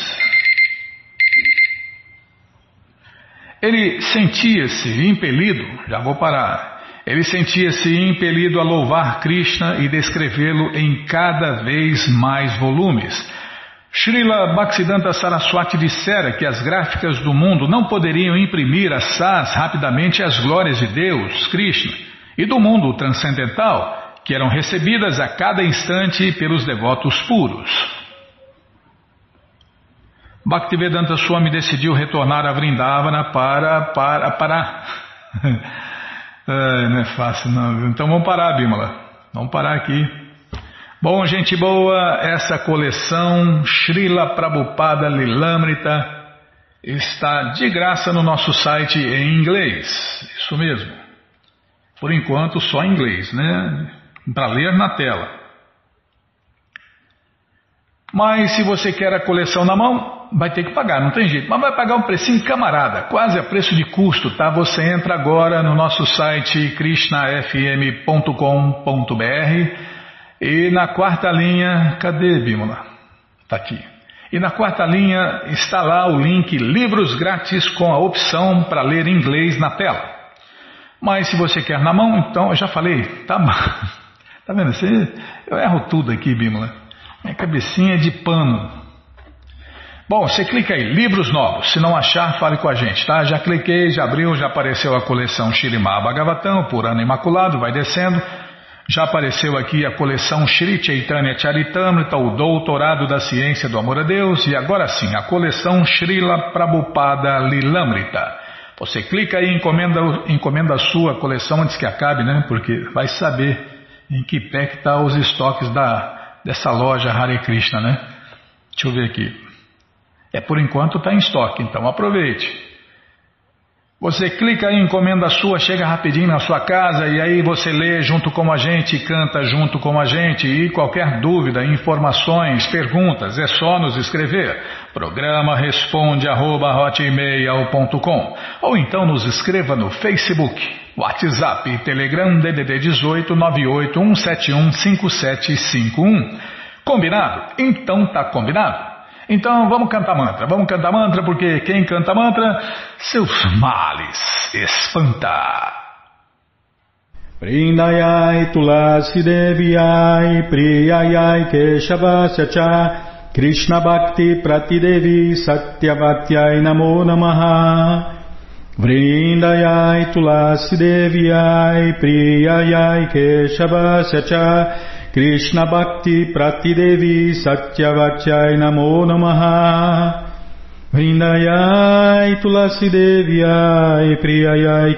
Speaker 1: Ele sentia-se impelido, já vou parar, ele sentia-se impelido a louvar Krishna e descrevê-lo em cada vez mais volumes. Srila Bhaktisiddhanta Saraswati dissera que as gráficas do mundo não poderiam imprimir assaz rapidamente as glórias de Deus, Krishna, e do mundo transcendental, que eram recebidas a cada instante pelos devotos puros. Bhaktivedanta Swami decidiu retornar a Vrindavana para. para. para. não é fácil não. Então vamos parar, Bimala. Vamos parar aqui. Bom, gente boa, essa coleção Srila Prabhupada Lilamrita está de graça no nosso site em inglês. Isso mesmo. Por enquanto só em inglês, né? Para ler na tela. Mas se você quer a coleção na mão, vai ter que pagar, não tem jeito. Mas vai pagar um precinho camarada, quase a preço de custo, tá? Você entra agora no nosso site krishnafm.com.br e na quarta linha, cadê Bímola? Tá aqui. E na quarta linha está lá o link Livros Grátis com a opção para ler inglês na tela. Mas se você quer na mão, então eu já falei, tá, tá vendo? Você, eu erro tudo aqui, Bímola. Minha cabecinha é de pano. Bom, você clica aí, livros novos. Se não achar, fale com a gente, tá? Já cliquei, já abriu, já apareceu a coleção Shirimá Bhagavatam, por ano imaculado, vai descendo. Já apareceu aqui a coleção Shri Chaitanya Charitamrita, o Doutorado da Ciência do Amor a Deus, e agora sim, a coleção Srila Prabhupada Lilamrita. Você clica aí, encomenda, encomenda a sua coleção antes que acabe, né? Porque vai saber em que pé que tá os estoques da, dessa loja Hare Krishna, né? Deixa eu ver aqui. É por enquanto está em estoque, então aproveite. Você clica em encomenda sua, chega rapidinho na sua casa e aí você lê junto com a gente, canta junto com a gente e qualquer dúvida, informações, perguntas, é só nos escrever. Programa responde arroba, ou então nos escreva no Facebook, WhatsApp, Telegram DDD 18 981715751. Combinado? Então tá combinado. Então vamos cantar mantra, vamos cantar mantra, porque quem canta mantra, seus males espanta.
Speaker 2: Vrindayai Tulasi Deviai Priyayai Keshavasya Cha Krishna Bhakti Pratidevi Satyavakyai Namo Namaha. Vrindayai Tulasi Deviai Priyayai Cha Krishna Bhakti Pratidevi Satyavachai Namo Namaha. Vrindayai Tulasi Deviai Priyayai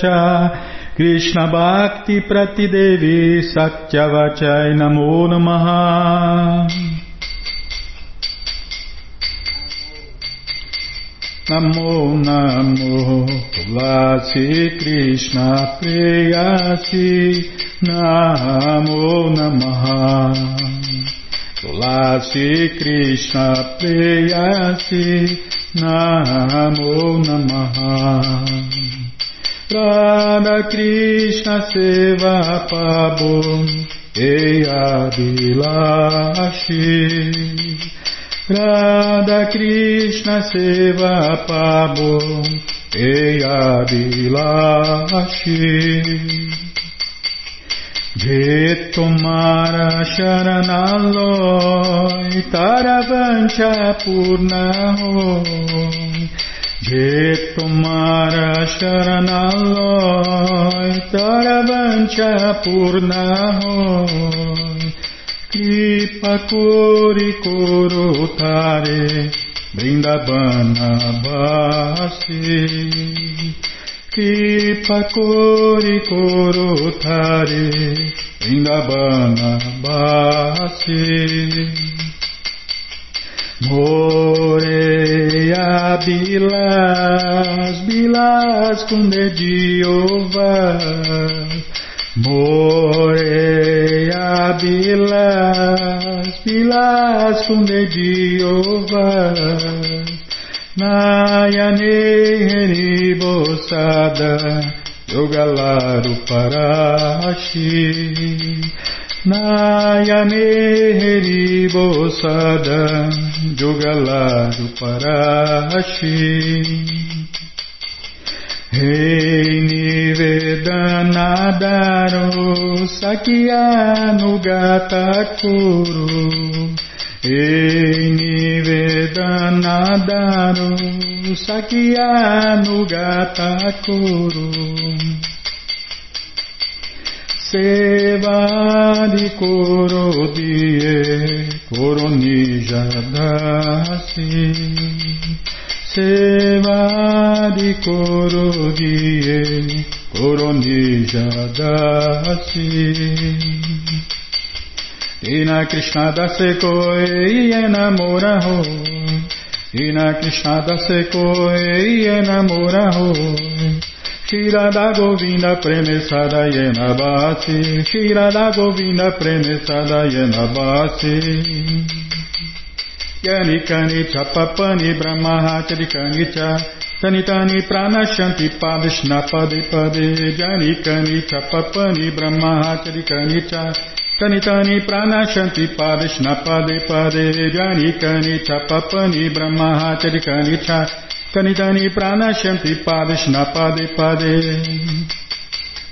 Speaker 2: Cha Krishna Bhakti Namo Namo Tulasi Krishna Priyasi Namo Namaha Tulasi Krishna Preyasi Namo Namaha Radha Krishna Seva Pabo Eya Bilashi Radha Krishna Seva Pabo Eya Bilashi. Je tomara sharanaloy taravancha purna hoy Je tomara sharanaloy taravancha purna hoy Kripa kori koro tare Brindabana basi Tare Vrindavana Bhasi Moreia Bilas, Bilas com dedinho Moreia Bilas, Bilas dedinho Nayane Bosada Yogalaru Parashi. Nayane Bosada Yogalaru Parashi Rei Nivedanadaro Sakyanu Kuru Ei Nivedanadaru Sakyanugatakuru Sevadi Koro Die Sevadi Koro Die Koronijadasi Ina Krishna dase koi enamora ho Ina Krishna dase koi enamora ho Shira da Govinda premesada yena basi Shira da Govinda premesada yena basi Yani kani chapapani brahma kani cha. Tani tani pranashanti padishna pade pade Jani kani chapapani brahma kani cha. Tani tani pranashanti padishna pade pade jani kani chapapani brahma chari kani cha. Kani tani pranashanti padishna pade pade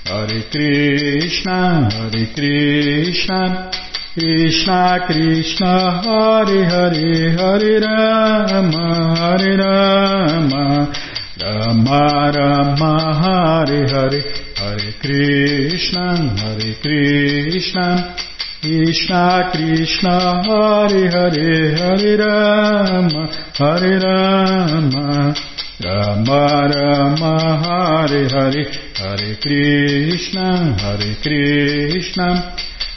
Speaker 2: Hare Krishna Hare Krishna Krishna Krishna Hare Hare Hare Rama Hare Rama. Rama Rama Hare Hare Hare Krishna Hare Krishna. Krishna Krishna Hare Hare Hare Rama Hare Rama. Rama Rama Hare Hare Hare Krishna Hare Krishna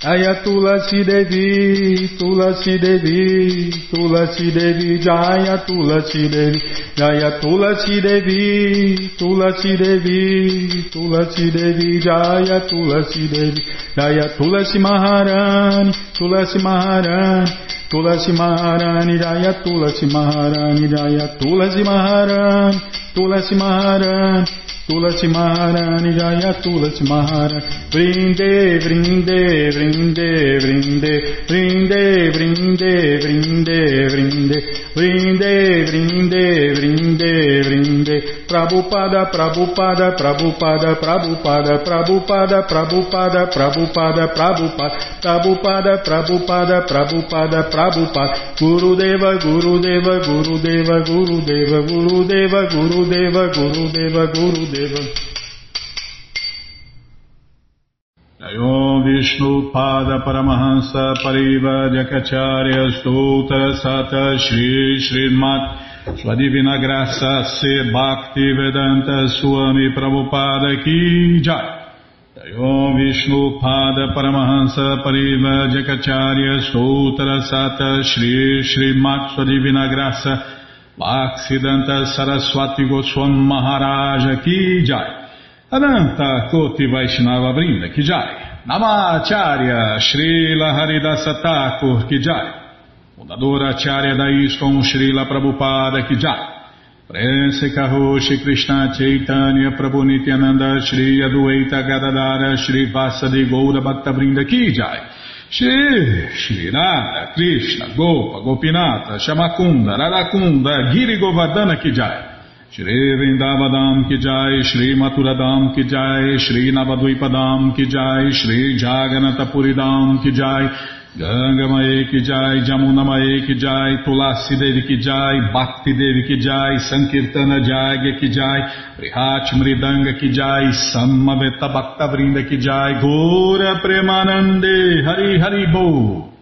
Speaker 2: Ayatulasi Devi, Tulasi Devi, Tulasi Devi, Jaya Tulasi Devi, Jaya Tulasi Devi, Tulasi Devi, Tulasi Devi, Jaya Tulasi Devi, Jaya Tulasi Maharani, Tulasi Maharani, Tulasi Maharani, Jaya Tulasi Maharani, Jaya Tulasi Maharani, Tulasi Maharani. Tulasi Maharani Jaya Tulasi Maharani Vrinde, Vrinde, Vrinde, Vrinde, Vrinde, Vrinde, Vrinde, Vrinde, Prabhupada, Prabhupada, Prabhupada, Prabhupada, Prabhupada, Prabhupada, Prabhupada, Prabhupada, Prabhupada, Prabhupada, Prabhupada, Prabhupada, Gurudeva, Gurudeva, Gurudeva, Gurudeva, Gurudeva, Gurudeva, Gurudeva, Gurudeva, Deva.
Speaker 1: Jayom Vishnu Pada Paramahansa Pariva Jakacharya Stoutra Sata Shri Srimat Sua Divina Graça Se Bhakti Vedanta Swami Prabhupada Ki Jai. Jayom Vishnu Pada Paramahansa Pariva Jakacharya Stoutra Sata Shri Srimat Sua Divina Graça Bhaksidanta Saraswati Goswam Maharaja Ki Jai. Ananta Koti Vaishnava Brinda Ki Jai. Namacharya Srila Haridasa Thakur Ki Jai Fundadora Acharya da Srila Prabhupada Ki Jai Prense Karoshi Krishna Chaitanya Prabhu Nityananda Shri Adueita Gadadara Shri Vasadi Goura Bhakta Brinda Ki Jai Shri, Shri Radha, Krishna, Gopa, Gopinata, Shamakunda, Radakunda, Giri Govardhana Kijai. Shri Vrindavadam Kijai, Shri Maturadam Kijai, Shri Navadvipadam Kijai, Shri Jaganatapuridam Kijai, Ganga Mae Kijai, Jamuna Mae Kijai, Tulasi Devi Kijai, Bhakti Devi Kijai, Sankirtana Jagya Kijai, Prihat Mridanga Kijai, Samaveta Bhakta Vrinda Kijai, Gura Premanande Hari Hari Bo.